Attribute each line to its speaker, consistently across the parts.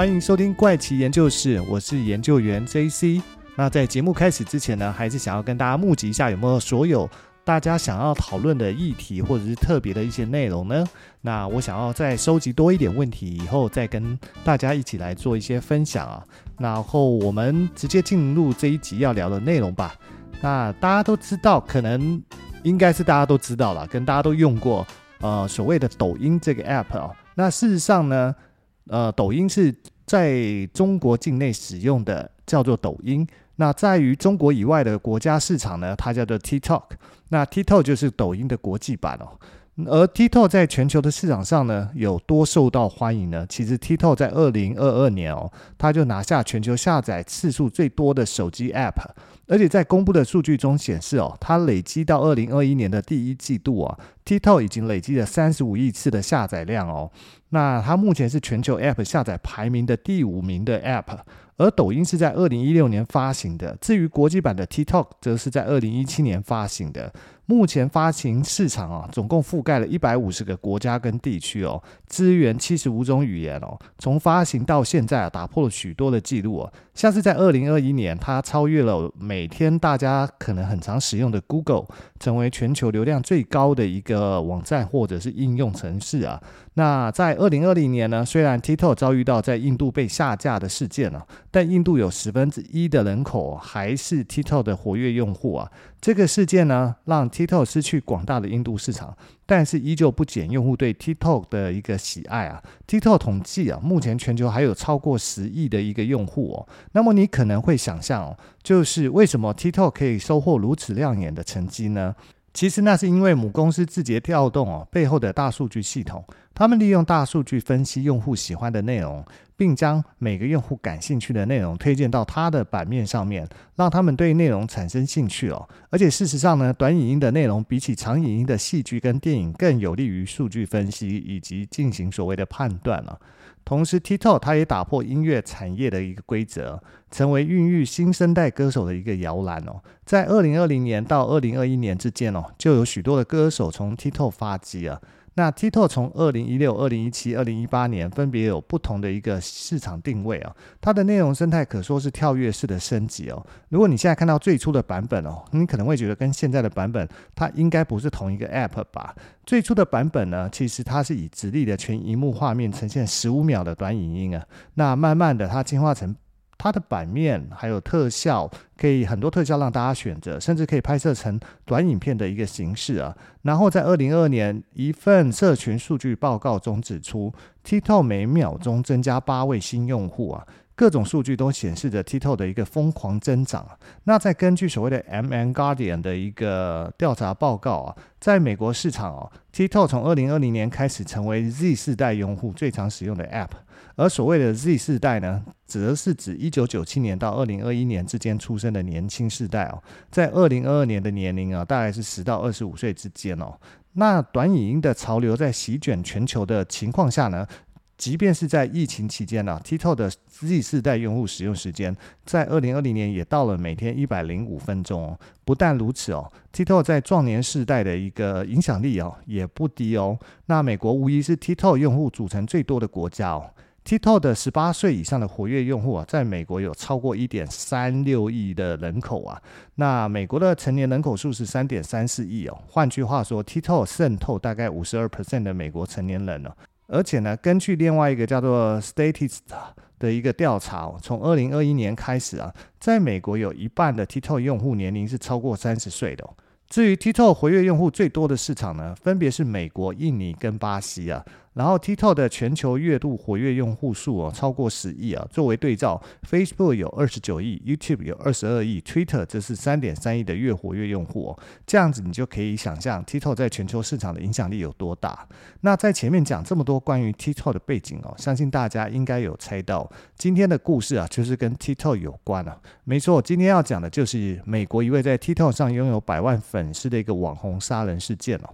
Speaker 1: 欢迎收听怪奇研究室，我是研究员 JC。那在节目开始之前呢，还是想要跟大家募集一下，有没有所有大家想要讨论的议题，或者是特别的一些内容呢？那我想要再收集多一点问题，以后再跟大家一起来做一些分享啊。然后我们直接进入这一集要聊的内容吧。那大家都知道，可能应该是大家都知道了，跟大家都用过呃所谓的抖音这个 app 哦。那事实上呢，呃，抖音是在中国境内使用的，叫做抖音。那在于中国以外的国家市场呢，它叫做 TikTok。那 TikTok 就是抖音的国际版哦。而 TikTok 在全球的市场上呢，有多受到欢迎呢？其实 TikTok 在二零二二年哦，它就拿下全球下载次数最多的手机 App。而且在公布的数据中显示哦，它累积到二零二一年的第一季度啊，TikTok 已经累积了三十五亿次的下载量哦。那它目前是全球 App 下载排名的第五名的 App，而抖音是在二零一六年发行的。至于国际版的 TikTok，则是在二零一七年发行的。目前发行市场啊，总共覆盖了一百五十个国家跟地区哦，支援七十五种语言哦。从发行到现在啊，打破了许多的记录哦。像是在二零二一年，它超越了每天大家可能很常使用的 Google，成为全球流量最高的一个网站或者是应用城市啊。那在二零二零年呢，虽然 TikTok 遭遇到在印度被下架的事件啊，但印度有十分之一的人口还是 TikTok 的活跃用户啊。这个事件呢，让 TikTok 失去广大的印度市场，但是依旧不减用户对 TikTok 的一个喜爱啊。TikTok 统计啊，目前全球还有超过十亿的一个用户哦。那么你可能会想象哦，就是为什么 TikTok 可以收获如此亮眼的成绩呢？其实那是因为母公司字节跳动哦背后的大数据系统，他们利用大数据分析用户喜欢的内容，并将每个用户感兴趣的内容推荐到他的版面上面，让他们对内容产生兴趣哦。而且事实上呢，短影音的内容比起长影音的戏剧跟电影更有利于数据分析以及进行所谓的判断了。同时，TikTok 它也打破音乐产业的一个规则，成为孕育新生代歌手的一个摇篮哦。在二零二零年到二零二一年之间哦，就有许多的歌手从 TikTok 发迹啊。那 TikTok 从二零一六、二零一七、二零一八年分别有不同的一个市场定位啊，它的内容生态可说是跳跃式的升级哦。如果你现在看到最初的版本哦，你可能会觉得跟现在的版本它应该不是同一个 App 吧？最初的版本呢，其实它是以直立的全荧幕画面呈现十五秒的短影音啊，那慢慢的它进化成。它的版面还有特效，可以很多特效让大家选择，甚至可以拍摄成短影片的一个形式啊。然后在二零二二年一份社群数据报告中指出，TikTok 每秒钟增加八位新用户啊，各种数据都显示着 TikTok 的一个疯狂增长。那再根据所谓的 M&M Guardian 的一个调查报告啊，在美国市场哦，TikTok 从二零二零年开始成为 Z 世代用户最常使用的 App。而所谓的 Z 世代呢，则是指一九九七年到二零二一年之间出生的年轻世代哦，在二零二二年的年龄啊，大概是十到二十五岁之间哦。那短影音的潮流在席卷全球的情况下呢，即便是在疫情期间呢，，TikTok 的 Z 世代用户使用时间在二零二零年也到了每天一百零五分钟哦。不但如此哦，TikTok 在壮年世代的一个影响力哦也不低哦。那美国无疑是 TikTok 用户组成最多的国家哦。TikTok 的十八岁以上的活跃用户啊，在美国有超过一点三六亿的人口啊。那美国的成年人口数是三点三四亿哦。换句话说，TikTok 渗透大概五十二 percent 的美国成年人了。而且呢，根据另外一个叫做 Statist 的一个调查哦，从二零二一年开始啊，在美国有一半的 TikTok 用户年龄是超过三十岁的哦。至于 TikTok 活跃用户最多的市场呢，分别是美国、印尼跟巴西啊。然后 TikTok 的全球月度活跃用户数哦，超过十亿啊。作为对照，Facebook 有二十九亿，YouTube 有二十二亿，Twitter 这是三点三亿的月活跃用户哦。这样子你就可以想象 TikTok 在全球市场的影响力有多大。那在前面讲这么多关于 TikTok 的背景哦，相信大家应该有猜到，今天的故事啊，就是跟 TikTok 有关啊。没错，今天要讲的就是美国一位在 TikTok 上拥有百万粉丝的一个网红杀人事件哦。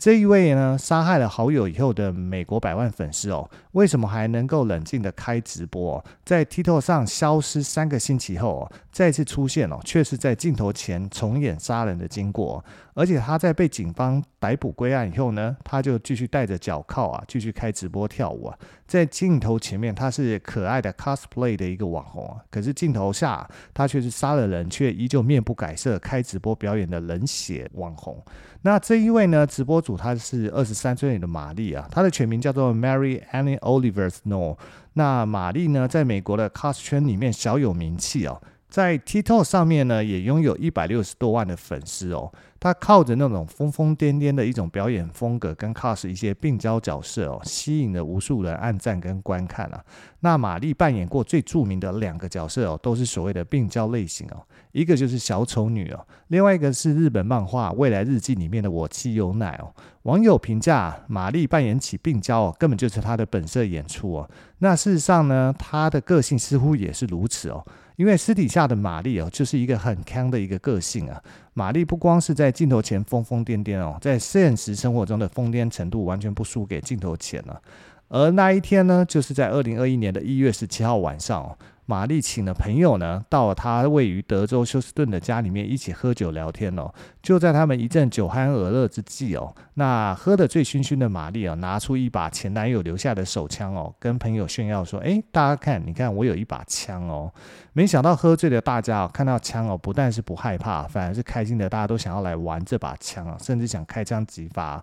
Speaker 1: 这一位呢，杀害了好友以后的美国百万粉丝哦，为什么还能够冷静的开直播？在 TikTok 上消失三个星期后，再次出现哦，却是在镜头前重演杀人的经过。而且他在被警方逮捕归案以后呢，他就继续带着脚铐啊，继续开直播跳舞啊。在镜头前面他是可爱的 cosplay 的一个网红啊，可是镜头下他却是杀了人却依旧面不改色开直播表演的冷血网红。那这一位呢，直播主她是二十三岁的玛丽啊，她的全名叫做 Mary Annie Oliver Snow。那玛丽呢，在美国的 cos 圈里面小有名气哦。在 TikTok 上面呢，也拥有一百六十多万的粉丝哦。他靠着那种疯疯癫癫的一种表演风格，跟 cos 一些病娇角色哦，吸引了无数人按赞跟观看啊。那玛丽扮演过最著名的两个角色哦，都是所谓的病娇类型哦。一个就是小丑女哦，另外一个是日本漫画《未来日记》里面的我妻有奶哦。网友评价玛丽扮演起病娇哦，根本就是她的本色演出哦。那事实上呢，她的个性似乎也是如此哦。因为私底下的玛丽哦，就是一个很康的一个个性啊。玛丽不光是在镜头前疯疯癫癫哦，在现实生活中的疯癫程度完全不输给镜头前了。而那一天呢，就是在二零二一年的一月十七号晚上哦。玛丽请了朋友呢，到了她位于德州休斯顿的家里面一起喝酒聊天哦。就在他们一阵酒酣耳热之际哦，那喝得醉醺醺的玛丽哦，拿出一把前男友留下的手枪哦，跟朋友炫耀说：“诶，大家看，你看我有一把枪哦。”没想到喝醉的大家哦，看到枪哦，不但是不害怕，反而是开心的，大家都想要来玩这把枪啊，甚至想开枪击发。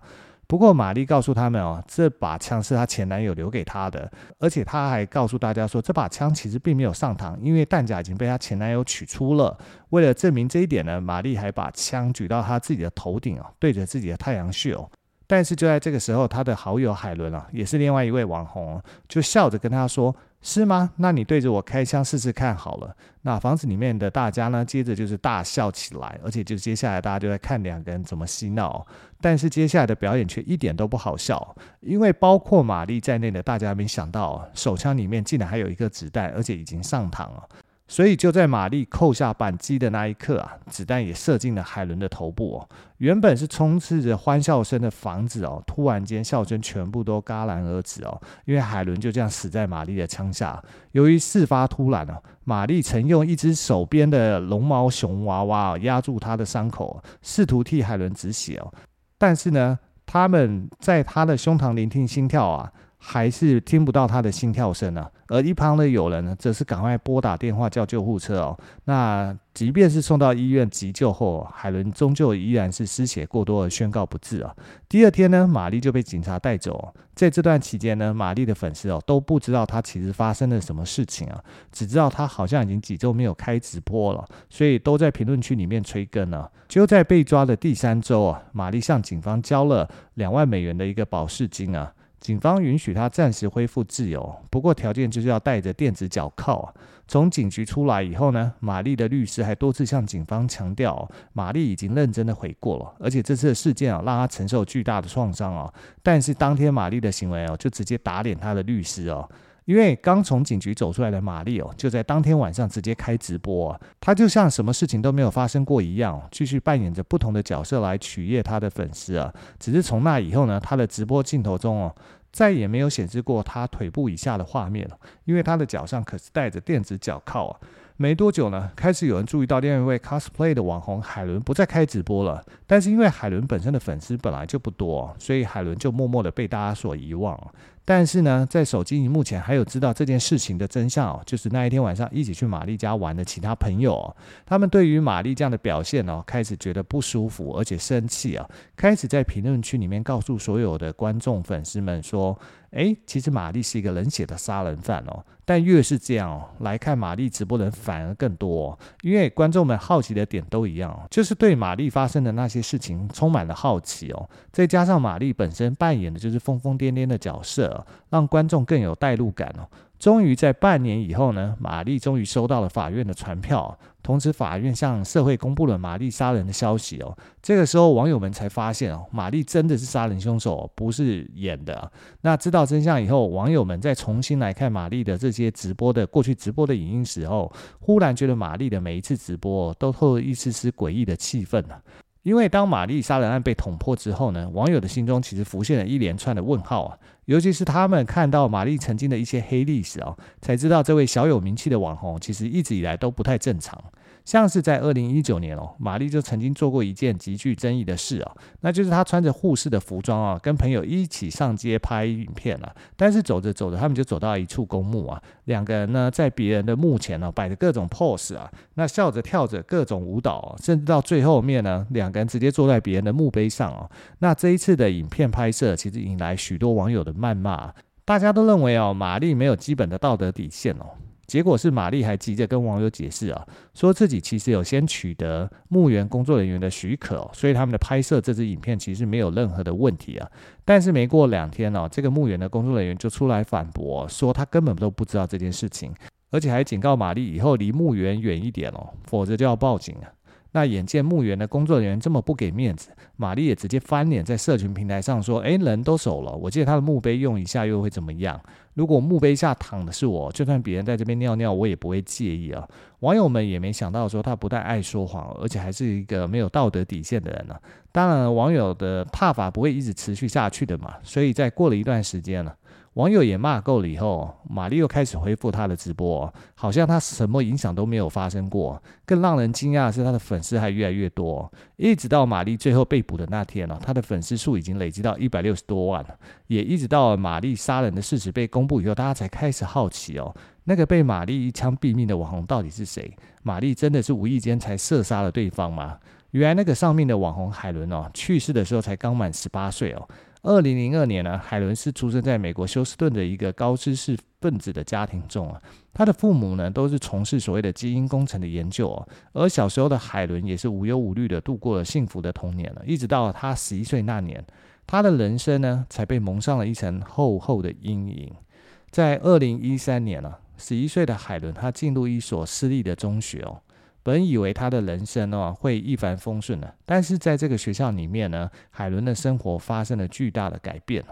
Speaker 1: 不过，玛丽告诉他们哦，这把枪是她前男友留给她的，而且她还告诉大家说，这把枪其实并没有上膛，因为弹夹已经被她前男友取出了。为了证明这一点呢，玛丽还把枪举到她自己的头顶哦，对着自己的太阳穴哦。但是就在这个时候，他的好友海伦啊，也是另外一位网红，就笑着跟他说。是吗？那你对着我开枪试试看好了。那房子里面的大家呢，接着就是大笑起来，而且就接下来大家就在看两个人怎么嬉闹。但是接下来的表演却一点都不好笑，因为包括玛丽在内的大家没想到，手枪里面竟然还有一个子弹，而且已经上膛了。所以就在玛丽扣下扳机的那一刻啊，子弹也射进了海伦的头部哦。原本是充斥着欢笑声的房子哦，突然间笑声全部都戛然而止哦，因为海伦就这样死在玛丽的枪下。由于事发突然哦，玛丽曾用一只手边的绒毛熊娃娃压住他的伤口，试图替海伦止血哦。但是呢，他们在他的胸膛聆听心跳啊。还是听不到他的心跳声呢，而一旁的友人呢，则是赶快拨打电话叫救护车哦。那即便是送到医院急救后，海伦终究依然是失血过多而宣告不治啊。第二天呢，玛丽就被警察带走。在这段期间呢，玛丽的粉丝哦都不知道她其实发生了什么事情啊，只知道她好像已经几周没有开直播了，所以都在评论区里面催更了。就在被抓的第三周啊，玛丽向警方交了两万美元的一个保释金啊。警方允许他暂时恢复自由，不过条件就是要戴着电子脚铐啊。从警局出来以后呢，玛丽的律师还多次向警方强调，玛丽已经认真的悔过了，而且这次的事件啊，让他承受巨大的创伤啊。但是当天玛丽的行为哦，就直接打脸他的律师哦。因为刚从警局走出来的玛丽哦，就在当天晚上直接开直播啊，她就像什么事情都没有发生过一样，继续扮演着不同的角色来取悦她的粉丝啊。只是从那以后呢，她的直播镜头中哦，再也没有显示过她腿部以下的画面了，因为她的脚上可是带着电子脚铐啊。没多久呢，开始有人注意到另外一位 cosplay 的网红海伦不再开直播了，但是因为海伦本身的粉丝本来就不多，所以海伦就默默的被大家所遗忘。但是呢，在手机萤幕前还有知道这件事情的真相哦，就是那一天晚上一起去玛丽家玩的其他朋友哦，他们对于玛丽这样的表现哦，开始觉得不舒服，而且生气啊，开始在评论区里面告诉所有的观众粉丝们说。诶，其实玛丽是一个冷血的杀人犯哦，但越是这样哦，来看玛丽直播的人反而更多哦，因为观众们好奇的点都一样，就是对玛丽发生的那些事情充满了好奇哦，再加上玛丽本身扮演的就是疯疯癫癫的角色，让观众更有代入感哦。终于在半年以后呢，玛丽终于收到了法院的传票，同时法院向社会公布了玛丽杀人的消息哦。这个时候，网友们才发现哦，玛丽真的是杀人凶手，不是演的。那知道真相以后，网友们再重新来看玛丽的这些直播的过去直播的影音时候，忽然觉得玛丽的每一次直播都透露一丝丝诡异的气氛呢。因为当玛丽杀人案被捅破之后呢，网友的心中其实浮现了一连串的问号啊，尤其是他们看到玛丽曾经的一些黑历史哦，才知道这位小有名气的网红其实一直以来都不太正常。像是在二零一九年哦，玛丽就曾经做过一件极具争议的事啊，那就是她穿着护士的服装啊，跟朋友一起上街拍影片了。但是走着走着，他们就走到一处公墓啊，两个人呢在别人的墓前呢摆着各种 pose 啊，那笑着跳着各种舞蹈，甚至到最后面呢，两个人直接坐在别人的墓碑上哦。那这一次的影片拍摄，其实引来许多网友的谩骂，大家都认为哦，玛丽没有基本的道德底线哦。结果是玛丽还急着跟网友解释啊，说自己其实有先取得墓园工作人员的许可，所以他们的拍摄这支影片其实没有任何的问题啊。但是没过两天哦，这个墓园的工作人员就出来反驳，说他根本都不知道这件事情，而且还警告玛丽以后离墓园远一点哦，否则就要报警啊。那眼见墓园的工作人员这么不给面子，玛丽也直接翻脸在社群平台上说：“诶，人都走了，我借他的墓碑用一下又会怎么样？如果墓碑下躺的是我，就算别人在这边尿尿，我也不会介意啊。”网友们也没想到说他不但爱说谎，而且还是一个没有道德底线的人呢、当然，网友的怕法不会一直持续下去的嘛，所以在过了一段时间了。网友也骂够了以后，玛丽又开始恢复她的直播，好像她什么影响都没有发生过。更让人惊讶的是，她的粉丝还越来越多，一直到玛丽最后被捕的那天了，她的粉丝数已经累积到一百六十多万了。也一直到玛丽杀人的事实被公布以后，大家才开始好奇哦，那个被玛丽一枪毙命的网红到底是谁？玛丽真的是无意间才射杀了对方吗？原来那个上面的网红海伦哦，去世的时候才刚满十八岁哦。二零零二年呢，海伦是出生在美国休斯顿的一个高知识分子的家庭中啊。他的父母呢，都是从事所谓的基因工程的研究哦。而小时候的海伦也是无忧无虑的度过了幸福的童年了，一直到他十一岁那年，他的人生呢，才被蒙上了一层厚厚的阴影。在二零一三年啊，十一岁的海伦，他进入一所私立的中学哦。本以为他的人生哦会一帆风顺的，但是在这个学校里面呢，海伦的生活发生了巨大的改变。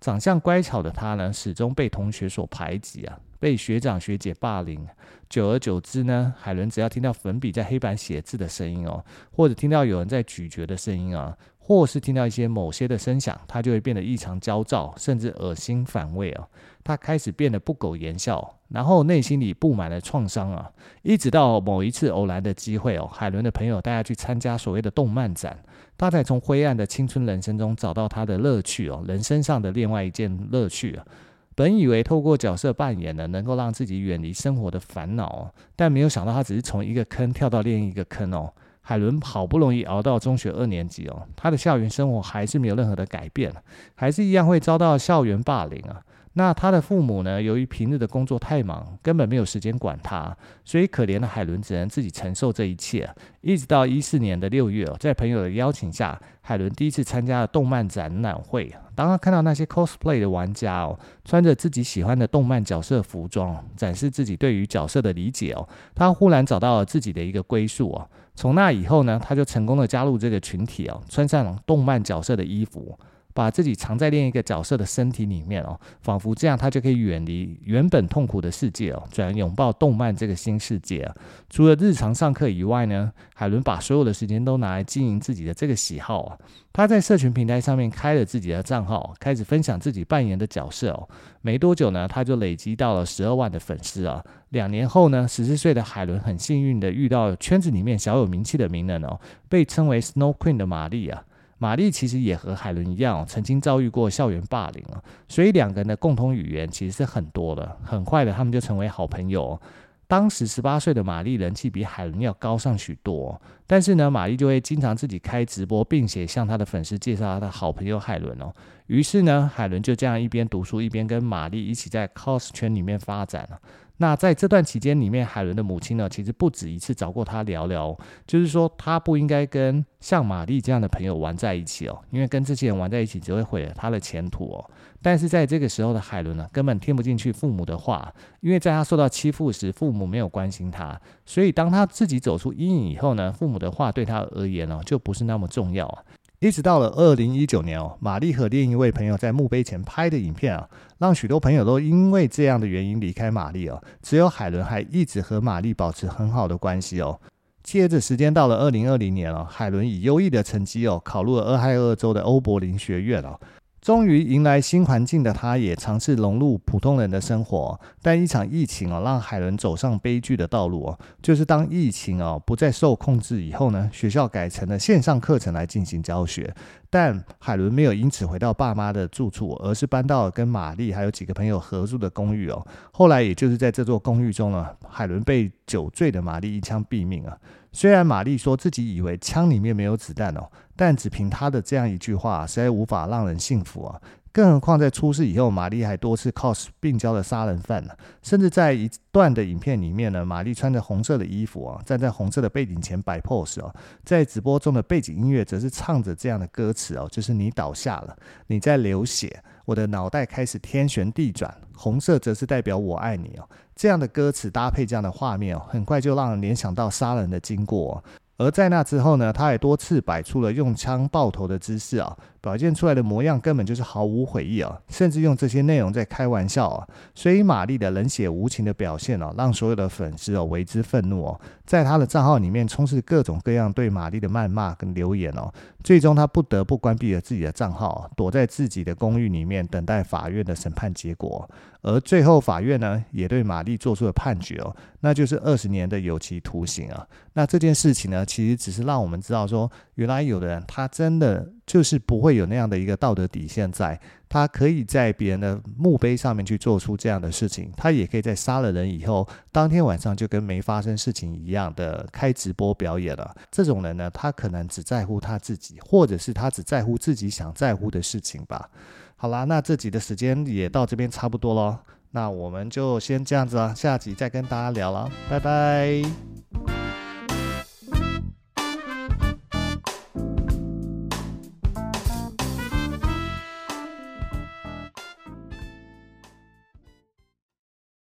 Speaker 1: 长相乖巧的他呢，始终被同学所排挤啊，被学长学姐霸凌。久而久之呢，海伦只要听到粉笔在黑板写字的声音哦，或者听到有人在咀嚼的声音啊，或是听到一些某些的声响，他就会变得异常焦躁，甚至恶心反胃啊。他开始变得不苟言笑。然后内心里布满了创伤啊，一直到某一次偶然的机会哦，海伦的朋友带他去参加所谓的动漫展，他才从灰暗的青春人生中找到他的乐趣哦，人生上的另外一件乐趣啊。本以为透过角色扮演呢，能够让自己远离生活的烦恼，但没有想到他只是从一个坑跳到另一个坑哦。海伦好不容易熬到中学二年级哦，他的校园生活还是没有任何的改变，还是一样会遭到校园霸凌啊。那他的父母呢？由于平日的工作太忙，根本没有时间管他，所以可怜的海伦只能自己承受这一切。一直到一四年的六月，在朋友的邀请下，海伦第一次参加了动漫展览会。当他看到那些 cosplay 的玩家哦，穿着自己喜欢的动漫角色服装，展示自己对于角色的理解哦，他忽然找到了自己的一个归宿哦。从那以后呢，他就成功的加入这个群体哦，穿上动漫角色的衣服。把自己藏在另一个角色的身体里面哦，仿佛这样他就可以远离原本痛苦的世界哦，转而拥抱动漫这个新世界啊。除了日常上课以外呢，海伦把所有的时间都拿来经营自己的这个喜好啊。他在社群平台上面开了自己的账号，开始分享自己扮演的角色哦。没多久呢，他就累积到了十二万的粉丝啊。两年后呢，十四岁的海伦很幸运的遇到圈子里面小有名气的名人哦，被称为 Snow Queen 的玛丽啊。玛丽其实也和海伦一样，曾经遭遇过校园霸凌啊，所以两个人的共同语言其实是很多的。很快的，他们就成为好朋友。当时十八岁的玛丽人气比海伦要高上许多，但是呢，玛丽就会经常自己开直播，并且向她的粉丝介绍她的好朋友海伦哦。于是呢，海伦就这样一边读书，一边跟玛丽一起在 cos 圈里面发展了。那在这段期间里面，海伦的母亲呢，其实不止一次找过他聊聊，就是说他不应该跟像玛丽这样的朋友玩在一起哦，因为跟这些人玩在一起只会毁了他的前途哦。但是在这个时候的海伦呢，根本听不进去父母的话，因为在他受到欺负时，父母没有关心他，所以当他自己走出阴影以后呢，父母的话对他而言呢，就不是那么重要。一直到了二零一九年哦，玛丽和另一位朋友在墓碑前拍的影片啊，让许多朋友都因为这样的原因离开玛丽哦。只有海伦还一直和玛丽保持很好的关系哦。接着时间到了二零二零年哦，海伦以优异的成绩哦，考入了俄亥俄州的欧柏林学院哦。终于迎来新环境的他，也尝试融入普通人的生活。但一场疫情哦，让海伦走上悲剧的道路哦。就是当疫情哦不再受控制以后呢，学校改成了线上课程来进行教学。但海伦没有因此回到爸妈的住处，而是搬到跟玛丽还有几个朋友合租的公寓哦。后来，也就是在这座公寓中呢，海伦被酒醉的玛丽一枪毙命啊。虽然玛丽说自己以为枪里面没有子弹哦。但只凭他的这样一句话，实在无法让人信服啊！更何况在出事以后，玛丽还多次 cos 病娇的杀人犯呢。甚至在一段的影片里面呢，玛丽穿着红色的衣服啊，站在红色的背景前摆 pose 啊，在直播中的背景音乐则是唱着这样的歌词哦，就是你倒下了，你在流血，我的脑袋开始天旋地转，红色则是代表我爱你哦。这样的歌词搭配这样的画面哦，很快就让人联想到杀人的经过。而在那之后呢，他也多次摆出了用枪爆头的姿势啊。表现出来的模样根本就是毫无悔意啊，甚至用这些内容在开玩笑啊。所以玛丽的冷血无情的表现哦，让所有的粉丝哦为之愤怒哦。在他的账号里面充斥各种各样对玛丽的谩骂跟留言哦。最终他不得不关闭了自己的账号，躲在自己的公寓里面等待法院的审判结果。而最后法院呢也对玛丽做出了判决哦，那就是二十年的有期徒刑啊。那这件事情呢，其实只是让我们知道说，原来有的人他真的。就是不会有那样的一个道德底线在，他可以在别人的墓碑上面去做出这样的事情，他也可以在杀了人以后，当天晚上就跟没发生事情一样的开直播表演了。这种人呢，他可能只在乎他自己，或者是他只在乎自己想在乎的事情吧。好啦，那这集的时间也到这边差不多咯，那我们就先这样子啊，下集再跟大家聊了，拜拜。